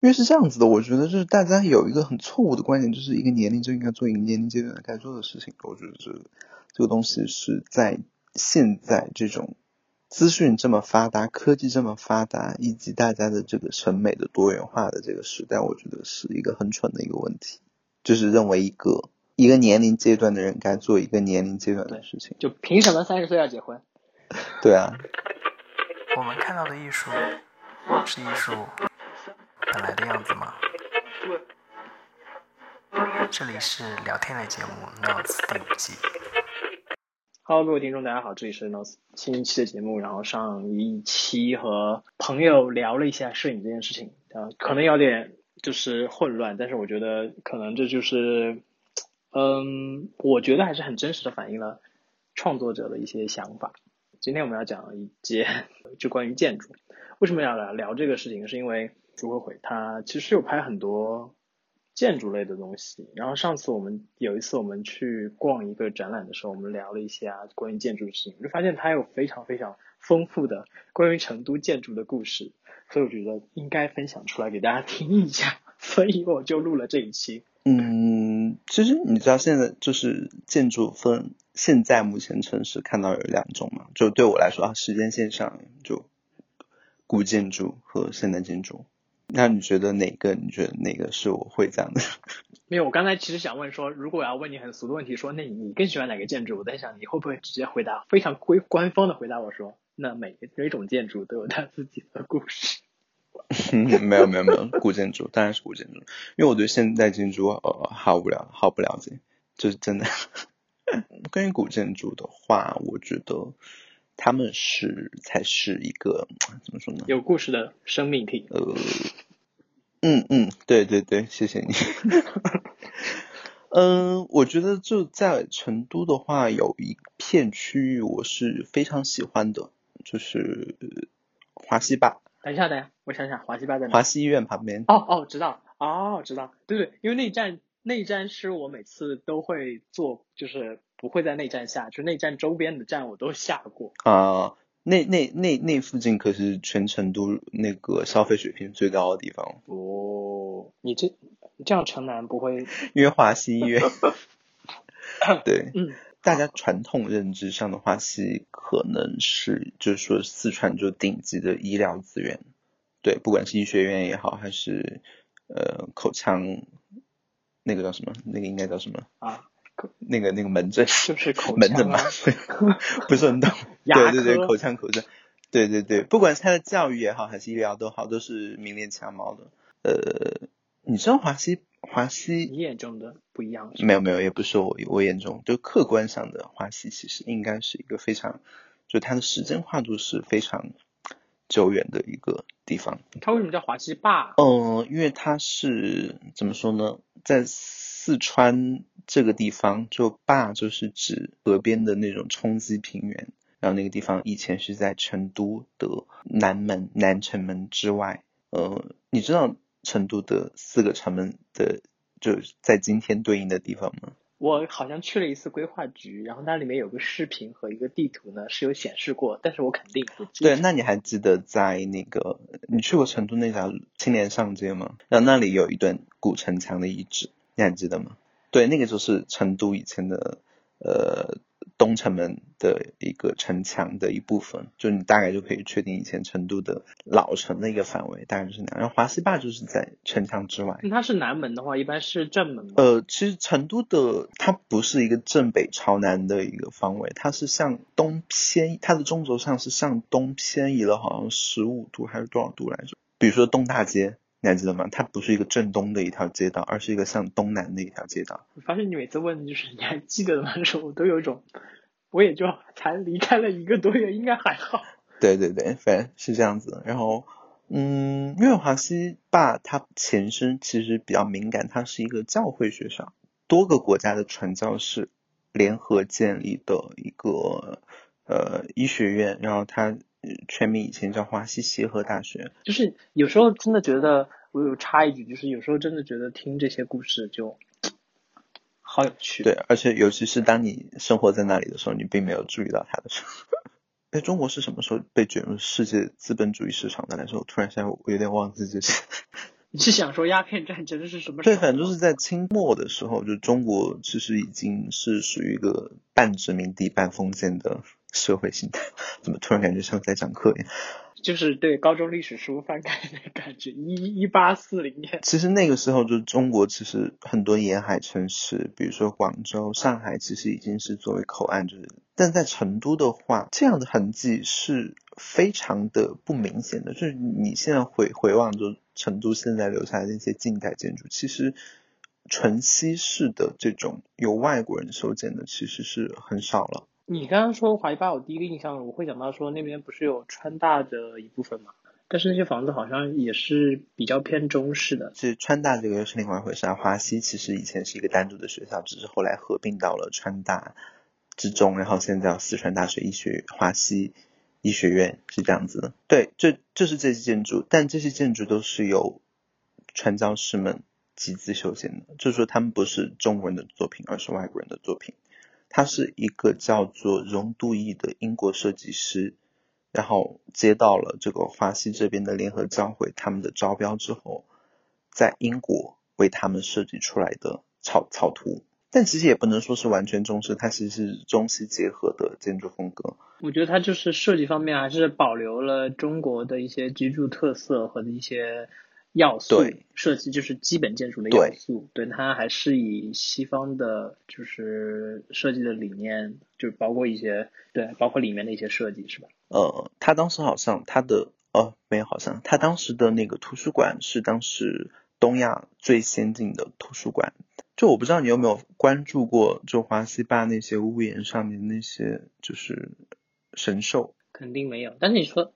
因为是这样子的，我觉得就是大家有一个很错误的观点，就是一个年龄就应该做一个年龄阶段该做的事情。我觉得这这个东西是在现在这种资讯这么发达、科技这么发达，以及大家的这个审美的多元化的这个时代，我觉得是一个很蠢的一个问题，就是认为一个一个年龄阶段的人该做一个年龄阶段的事情。就凭什么三十岁要结婚？对啊，我们看到的艺术是艺术本来的样子吗？这里是聊天类节目《Notes》第五季。Hello，各位听众，大家好，这里是 Notes 新一期的节目。然后上一期和朋友聊了一下摄影这件事情，啊，可能有点就是混乱，但是我觉得可能这就是，嗯，我觉得还是很真实的反映了创作者的一些想法。今天我们要讲一节就关于建筑。为什么要来聊这个事情？是因为朱慧慧他其实有拍很多建筑类的东西。然后上次我们有一次我们去逛一个展览的时候，我们聊了一下关于建筑的事情，就发现他有非常非常丰富的关于成都建筑的故事，所以我觉得应该分享出来给大家听一下，所以我就录了这一期。嗯，其实你知道现在就是建筑分，现在目前城市看到有两种嘛，就对我来说啊，时间线上就古建筑和现代建筑。那你觉得哪个？你觉得哪个是我会这样的？没有，我刚才其实想问说，如果我要问你很俗的问题，说那你更喜欢哪个建筑？我在想你会不会直接回答非常规官方的回答我说，那每每种建筑都有它自己的故事。没有没有没有，古建筑当然是古建筑，因为我对现代建筑呃好无聊，好不了解，就是真的。关于古建筑的话，我觉得他们是才是一个 怎么说呢？有故事的生命体。呃，嗯嗯，对对对，谢谢你。嗯，我觉得就在成都的话，有一片区域我是非常喜欢的，就是华西坝。等一下，等一下，我想想，华西坝在哪？华西医院旁边。哦哦，知道，哦知道，对对，因为那一站那一站是我每次都会坐，就是不会在内站下，就内站周边的站我都下过。啊，那那那那附近可是全成都那个消费水平最高的地方。哦，你这你这样城南不会？因为华西医院。对。嗯。大家传统认知上的话西可能是，就是说四川就顶级的医疗资源，对，不管是医学院也好，还是呃口腔那个叫什么，那个应该叫什么啊？那个那个门诊就是口门诊嘛，不是很懂。对对对，口腔口腔，对对对，不管是他的教育也好，还是医疗都好，都是名列前茅的。呃，你知道华西？华西，你眼中的不一样？没有没有，也不是我我眼中，就客观上的华西，其实应该是一个非常，就它的时间跨度是非常久远的一个地方。它为什么叫华西坝？嗯，因为它是怎么说呢，在四川这个地方，就坝就是指河边的那种冲积平原，然后那个地方以前是在成都的南门南城门之外。呃，你知道？成都的四个城门的，就在今天对应的地方吗？我好像去了一次规划局，然后那里面有个视频和一个地图呢，是有显示过，但是我肯定不记得。对，那你还记得在那个你去过成都那条青年上街吗？然后那里有一段古城墙的遗址，你还记得吗？对，那个就是成都以前的呃东城门的一个城墙的一部分，就你大概就可以确定以前成都的老城的一个范围，大概就是那样。然后华西坝就是在城墙之外。它是南门的话，一般是正门吗？呃，其实成都的它不是一个正北朝南的一个方位，它是向东偏，它的中轴上是向东偏移了，好像十五度还是多少度来着？比如说东大街。你还记得吗？它不是一个正东的一条街道，而是一个向东南的一条街道。我发现你每次问就是你还记得吗的时候，我都有一种，我也就才离开了一个多月，应该还好。对对对，反正是这样子。然后，嗯，因为华西坝它前身其实比较敏感，它是一个教会学校，多个国家的传教士联合建立的一个呃医学院，然后它。全名以前叫华西协和大学，就是有时候真的觉得，我有插一句，就是有时候真的觉得听这些故事就好有趣。对，而且尤其是当你生活在那里的时候，你并没有注意到它的时候。哎，中国是什么时候被卷入世界资本主义市场的来说？我突然现在我有点忘记这些。你是想说鸦片战争是什么时候对，反正就是在清末的时候，就中国其实已经是属于一个半殖民地半封建的社会形态。怎么突然感觉像在讲课一样？就是对高中历史书翻开的感觉。一一八四零年，其实那个时候，就中国其实很多沿海城市，比如说广州、上海，其实已经是作为口岸，就是，但在成都的话，这样的痕迹是非常的不明显的。就是你现在回回望，就成都现在留下来的那些近代建筑，其实纯西式的这种由外国人修建的，其实是很少了。你刚刚说华巴，我第一个印象我会想到说那边不是有川大的一部分嘛？但是那些房子好像也是比较偏中式的。是川大这个又是另外一回事。华西其实以前是一个单独的学校，只是后来合并到了川大之中，然后现在叫四川大学医学华西医学院是这样子的。对，这就是这些建筑，但这些建筑都是由传教士们集资修建的，就是说他们不是中国人的作品，而是外国人的作品。他是一个叫做荣杜义的英国设计师，然后接到了这个华西这边的联合教会他们的招标之后，在英国为他们设计出来的草草图。但其实也不能说是完全中式，它其实是中西结合的建筑风格。我觉得它就是设计方面还是保留了中国的一些居住特色和一些要素对，设计就是基本建筑的要素。对，它还是以西方的，就是设计的理念，就是包括一些对，包括里面的一些设计，是吧？呃，他当时好像他的哦没有好像他当时的那个图书馆是当时东亚最先进的图书馆。就我不知道你有没有关注过，就华西坝那些屋檐上面那些就是神兽。肯定没有，但是你说，我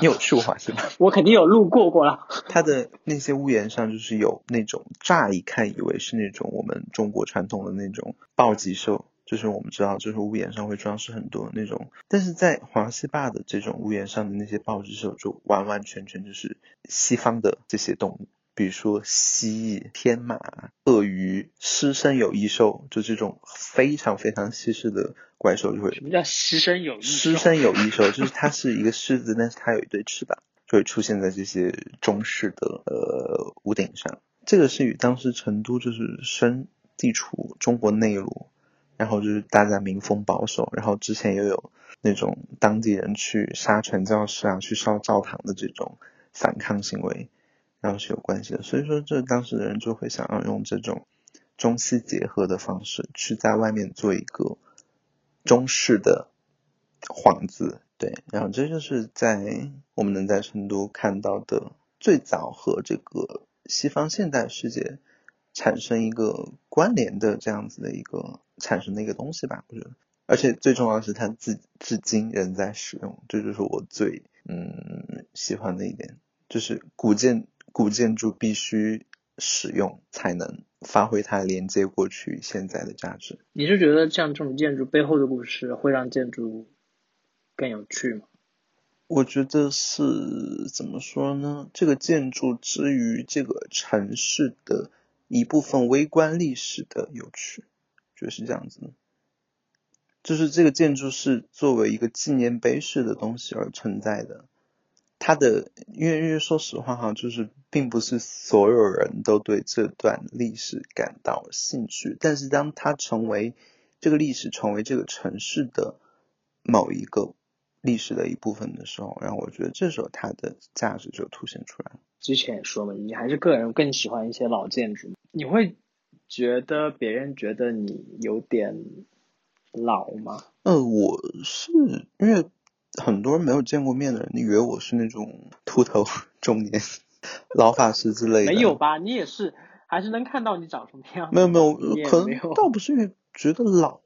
你有去过华西吗？我肯定有路过过了。它的那些屋檐上就是有那种乍一看以为是那种我们中国传统的那种暴击兽，就是我们知道就是屋檐上会装饰很多那种，但是在华西坝的这种屋檐上的那些暴击兽就完完全全就是西方的这些动物。比如说蜥蜴、天马、鳄鱼、狮身有翼兽，就这种非常非常西式的怪兽就会什么叫狮身有翼兽？狮身有翼兽就是它是一个狮子，但是它有一对翅膀，就会出现在这些中式的呃屋顶上。这个是与当时成都就是身地处中国内陆，然后就是大家民风保守，然后之前又有那种当地人去杀传教士啊、去烧教堂的这种反抗行为。然后是有关系的，所以说这当时的人就会想要用这种中西结合的方式，去在外面做一个中式的幌子，对，然后这就是在我们能在成都看到的最早和这个西方现代世界产生一个关联的这样子的一个产生的一个东西吧，我觉得，而且最重要的是它至至今仍在使用，这就是我最嗯喜欢的一点，就是古建。古建筑必须使用才能发挥它连接过去现在的价值。你是觉得像这种建筑背后的故事会让建筑更有趣吗？我觉得是怎么说呢？这个建筑之于这个城市的一部分微观历史的有趣，觉得是这样子的。就是这个建筑是作为一个纪念碑式的东西而存在的。它的，因为因为说实话哈，就是并不是所有人都对这段历史感到兴趣，但是当它成为这个历史，成为这个城市的某一个历史的一部分的时候，然后我觉得这时候它的价值就凸显出来了。之前也说嘛，你还是个人更喜欢一些老建筑，你会觉得别人觉得你有点老吗？呃，我是因为。很多人没有见过面的人，你以为我是那种秃头 中年 老法师之类的？没有吧？你也是，还是能看到你长什么样？没有没有，可能倒不是因为觉得老，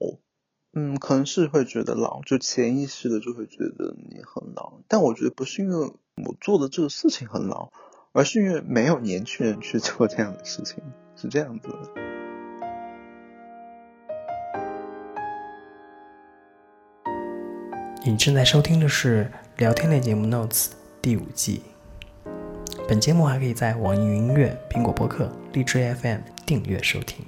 嗯，可能是会觉得老，就潜意识的就会觉得你很老。但我觉得不是因为我做的这个事情很老，而是因为没有年轻人去做这样的事情，是这样子的。你正在收听的是聊天类节目《Notes》第五季。本节目还可以在网易云音乐、苹果播客、荔枝 FM 订阅收听。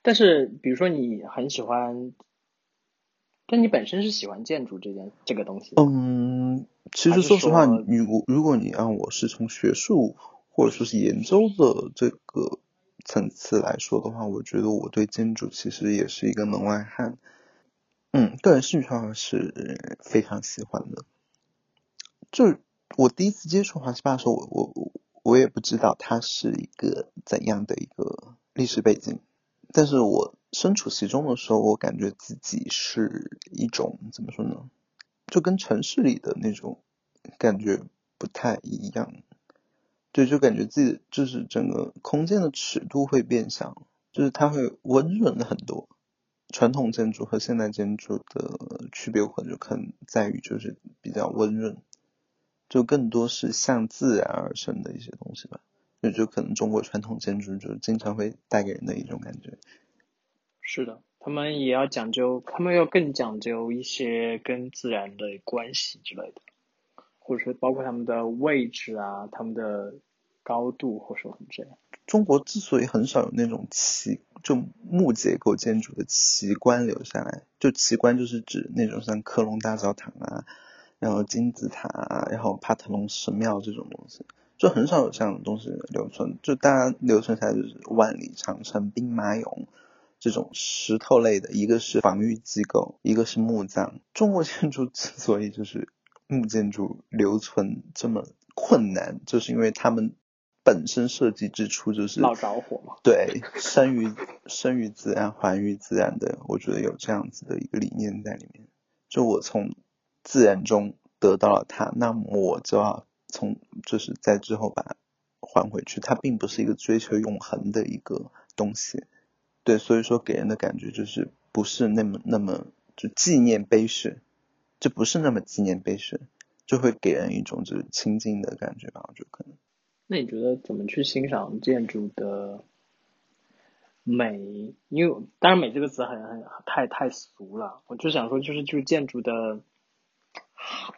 但是比如说你很喜欢，但你本身是喜欢建筑这件这个东西。嗯，其实说实话，你如果如果你让我是从学术或者说是研究的这个层次来说的话，我觉得我对建筑其实也是一个门外汉。嗯，个人兴趣上是非常喜欢的。就我第一次接触华西坝的时候，我我我我也不知道它是一个怎样的一个历史背景，但是我身处其中的时候，我感觉自己是一种怎么说呢？就跟城市里的那种感觉不太一样。对，就感觉自己就是整个空间的尺度会变小，就是它会温润很多。传统建筑和现代建筑的区别，可能就可能在于就是比较温润，就更多是向自然而生的一些东西吧。就就可能中国传统建筑就经常会带给人的一种感觉。是的，他们也要讲究，他们要更讲究一些跟自然的关系之类的，或者说包括他们的位置啊，他们的高度，或者说这样。中国之所以很少有那种奇就木结构建筑的奇观留下来，就奇观就是指那种像科隆大教堂啊，然后金字塔，然后帕特农神庙这种东西，就很少有这样的东西留存。就大家留存下来就是万里长城、兵马俑这种石头类的，一个是防御机构，一个是墓葬。中国建筑之所以就是木建筑留存这么困难，就是因为他们本身设计之初就是老着火嘛。对，生于生于自然，还于自然的，我觉得有这样子的一个理念在里面。就我从自然中得到了它，那么我就要从就是在之后把它还回去。它并不是一个追求永恒的一个东西，对，所以说给人的感觉就是不是那么那么就纪念碑式，就不是那么纪念碑式，就会给人一种就是亲近的感觉吧，我觉得可能。那你觉得怎么去欣赏建筑的美？因为当然“美”这个词很很太太俗了，我就想说，就是就是建筑的，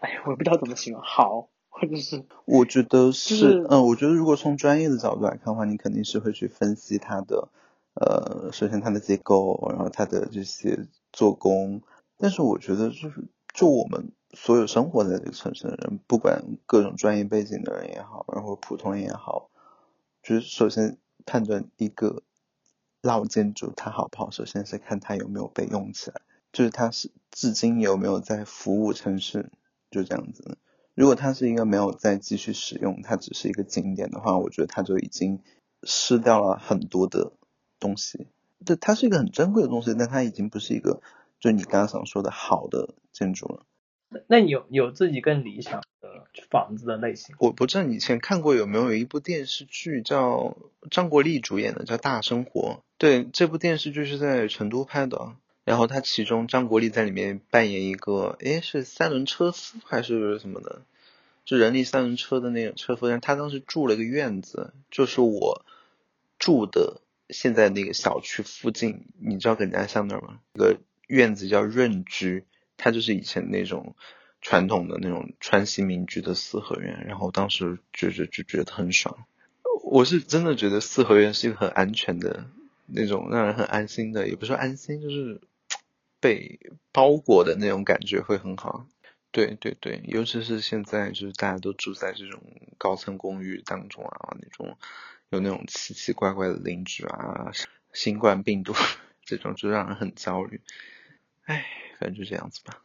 哎呀，我也不知道怎么形容，好，或者是 我觉得是是，嗯，我觉得如果从专业的角度来看的话，你肯定是会去分析它的，呃，首先它的结构，然后它的这些做工。但是我觉得就是，就我们所有生活在这个城市的人，不管各种专业背景的人也好，然后普通人也好，就是首先判断一个老建筑它好不好，首先是看它有没有被用起来，就是它是至今有没有在服务城市，就这样子。如果它是一个没有再继续使用，它只是一个景点的话，我觉得它就已经失掉了很多的东西。对，它是一个很珍贵的东西，但它已经不是一个，就你刚刚想说的好的建筑了。那你有有自己更理想的房子的类型？我不知道你以前看过有没有一部电视剧叫张国立主演的，叫《大生活》。对，这部电视剧是在成都拍的，然后他其中张国立在里面扮演一个，诶，是三轮车夫还是什么的，就人力三轮车的那种车夫。但他当时住了一个院子，就是我住的现在那个小区附近，你知道耿家巷那儿吗？一个院子叫润居，它就是以前那种传统的那种川西民居的四合院，然后当时就是就觉得很爽。我是真的觉得四合院是一个很安全的那种，让人很安心的，也不是安心，就是被包裹的那种感觉会很好。对对对，尤其是现在就是大家都住在这种高层公寓当中啊，那种有那种奇奇怪怪的邻居啊，新冠病毒这种就让人很焦虑。唉，反正就这样子吧。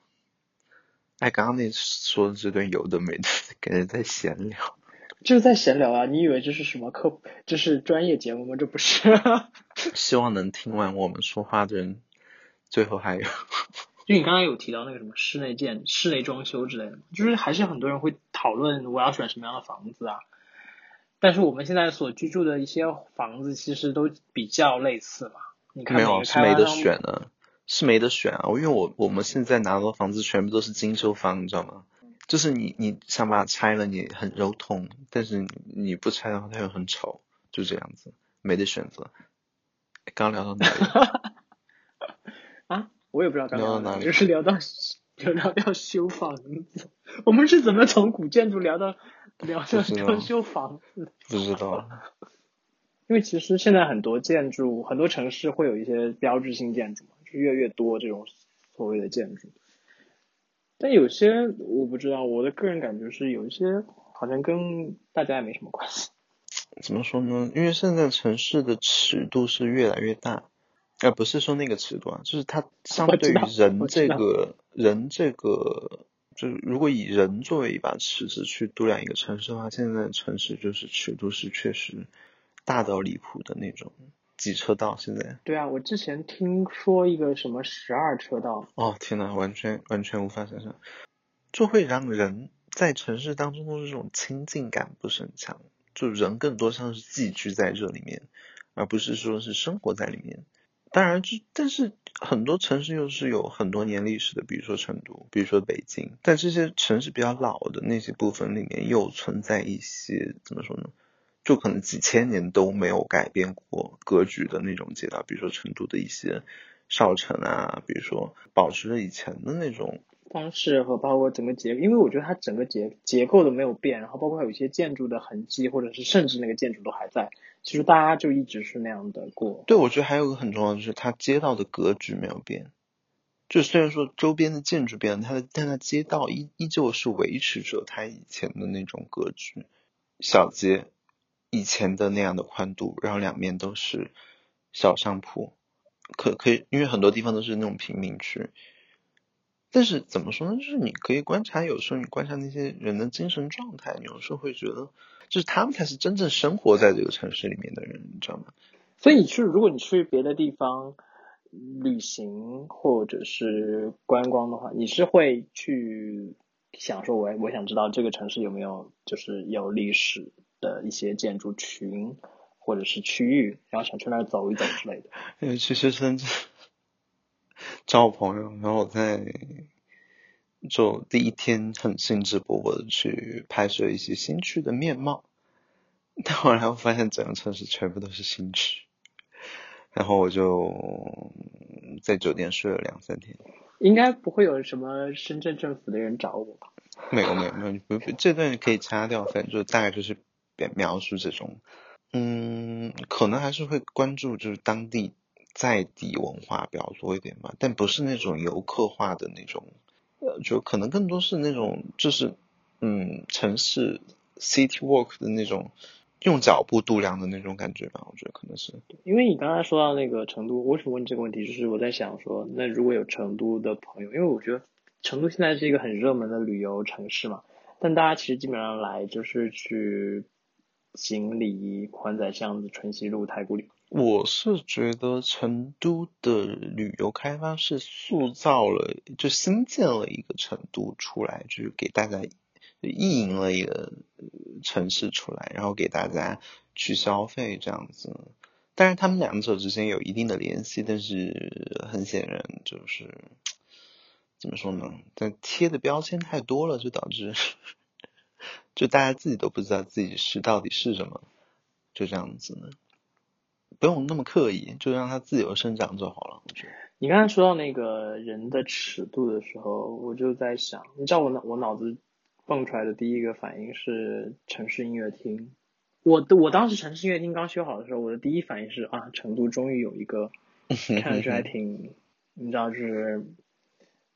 哎，刚刚那说的这段有的没的，感觉在闲聊。就是在闲聊啊！你以为这是什么课？这是专业节目吗？这不是。希望能听完我们说话的人，最后还有。就你刚刚有提到那个什么室内建、室内装修之类的，就是还是很多人会讨论我要选什么样的房子啊。但是我们现在所居住的一些房子其实都比较类似嘛。你看没有，是没得选的，是没得选啊！因为我我们现在拿到的房子全部都是精修房，你知道吗？就是你你想把它拆了，你很肉痛，但是你你不拆的话，它又很丑，就这样子，没得选择。刚聊到哪里？啊，我也不知道刚刚聊到哪里就是聊到就 聊到修房子，我们是怎么从古建筑聊到聊到不知道到修房子？不知道。因为其实现在很多建筑，很多城市会有一些标志性建筑嘛，就越来越多这种所谓的建筑。但有些我不知道，我的个人感觉是有一些好像跟大家也没什么关系。怎么说呢？因为现在城市的尺度是越来越大，而不是说那个尺度啊，就是它相对于人这个人这个，就是如果以人作为一把尺子去度量一个城市的话，现在的城市就是尺度是确实。大到离谱的那种几车道，现在对啊，我之前听说一个什么十二车道，哦天呐，完全完全无法想象，就会让人在城市当中的这种亲近感不是很强，就人更多像是寄居在这里面，而不是说是生活在里面。当然，就但是很多城市又是有很多年历史的，比如说成都，比如说北京，在这些城市比较老的那些部分里面，又存在一些怎么说呢？就可能几千年都没有改变过格局的那种街道，比如说成都的一些少城啊，比如说保持着以前的那种方式和包括整个结，因为我觉得它整个结结构都没有变，然后包括有一些建筑的痕迹，或者是甚至那个建筑都还在，其实大家就一直是那样的过。对，我觉得还有个很重要的就是它街道的格局没有变，就虽然说周边的建筑变了，它的但它街道依依旧是维持着它以前的那种格局，小街。以前的那样的宽度，然后两面都是小商铺，可可以，因为很多地方都是那种贫民区。但是怎么说呢？就是你可以观察，有时候你观察那些人的精神状态，你有时候会觉得，就是他们才是真正生活在这个城市里面的人，你知道吗？所以你去，如果你去别的地方旅行或者是观光的话，你是会去想说，我我想知道这个城市有没有就是有历史。的一些建筑群或者是区域，然后想去那儿走一走之类的。因 为其实深圳找我朋友，然后我在就第一天很兴致勃勃的去拍摄一些新区的面貌，但后来我发现整个城市全部都是新区，然后我就在酒店睡了两三天。应该不会有什么深圳政府的人找我吧？没有没有没有，不不，这段可以掐掉，反正就大概就是。描述这种，嗯，可能还是会关注就是当地在地文化比较多一点吧，但不是那种游客化的那种，呃，就可能更多是那种就是嗯城市 city walk 的那种用脚步度量的那种感觉吧，我觉得可能是。因为你刚才说到那个成都，为什么问这个问题？就是我在想说，那如果有成都的朋友，因为我觉得成都现在是一个很热门的旅游城市嘛，但大家其实基本上来就是去。锦里、宽窄巷子、春熙路、太古里，我是觉得成都的旅游开发是塑造了，就新建了一个成都出来，就是给大家意淫了一个城市出来，然后给大家去消费这样子。但是，他们两者之间有一定的联系，但是很显然就是怎么说呢？但贴的标签太多了，就导致。就大家自己都不知道自己是到底是什么，就这样子呢，不用那么刻意，就让它自由生长就好了。我觉得你刚才说到那个人的尺度的时候，我就在想，你知道我脑我脑子蹦出来的第一个反应是城市音乐厅。我我当时城市音乐厅刚修好的时候，我的第一反应是啊，成都终于有一个 看上去还挺，你知道就是。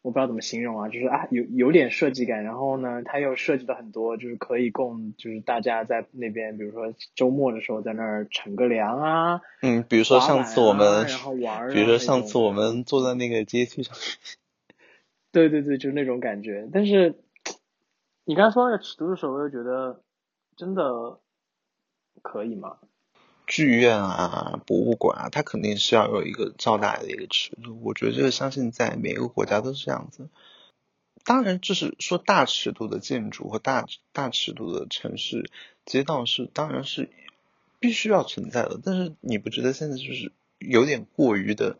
我不知道怎么形容啊，就是啊有有点设计感，然后呢，它又设计了很多，就是可以供就是大家在那边，比如说周末的时候在那儿乘个凉啊，嗯，比如说上次我们，然后玩，比如说上次我们坐在那个阶梯上，对对对，就是那种感觉。但是你刚才说那个尺度的时候，我又觉得真的可以吗？剧院啊，博物馆啊，它肯定是要有一个较大的一个尺度。我觉得这个相信在每个国家都是这样子。当然，就是说大尺度的建筑和大大尺度的城市街道是，当然是必须要存在的。但是你不觉得现在就是有点过于的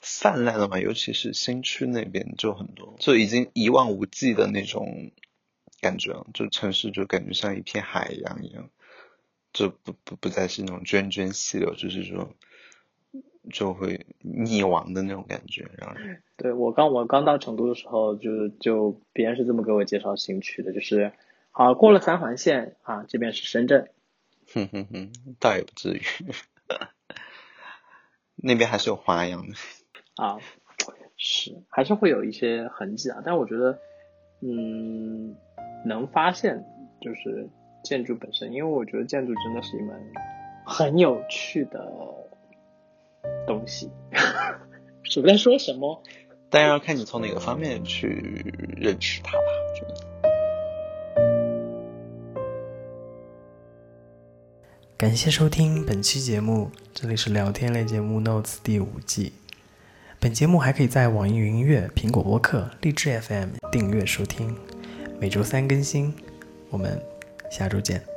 泛滥了吗？尤其是新区那边就很多，就已经一望无际的那种感觉，就城市就感觉像一片海洋一样。就不不不再是那种涓涓细流，就是说就会溺亡的那种感觉，让人。对我刚我刚到成都的时候，就就别人是这么给我介绍新区的，就是好过了三环线啊，这边是深圳。哼哼哼，倒也不至于。那边还是有花样的。啊，是还是会有一些痕迹啊，但我觉得，嗯，能发现就是建筑本身，因为我觉得建筑真的是一门很有趣的东西。是在说什么？当然要看你从哪个方面去认识它吧，我觉得。感谢收听本期节目，这里是聊天类节目《Notes》第五季。本节目还可以在网易云音乐、苹果播客、荔枝 FM 订阅收听，每周三更新。我们下周见。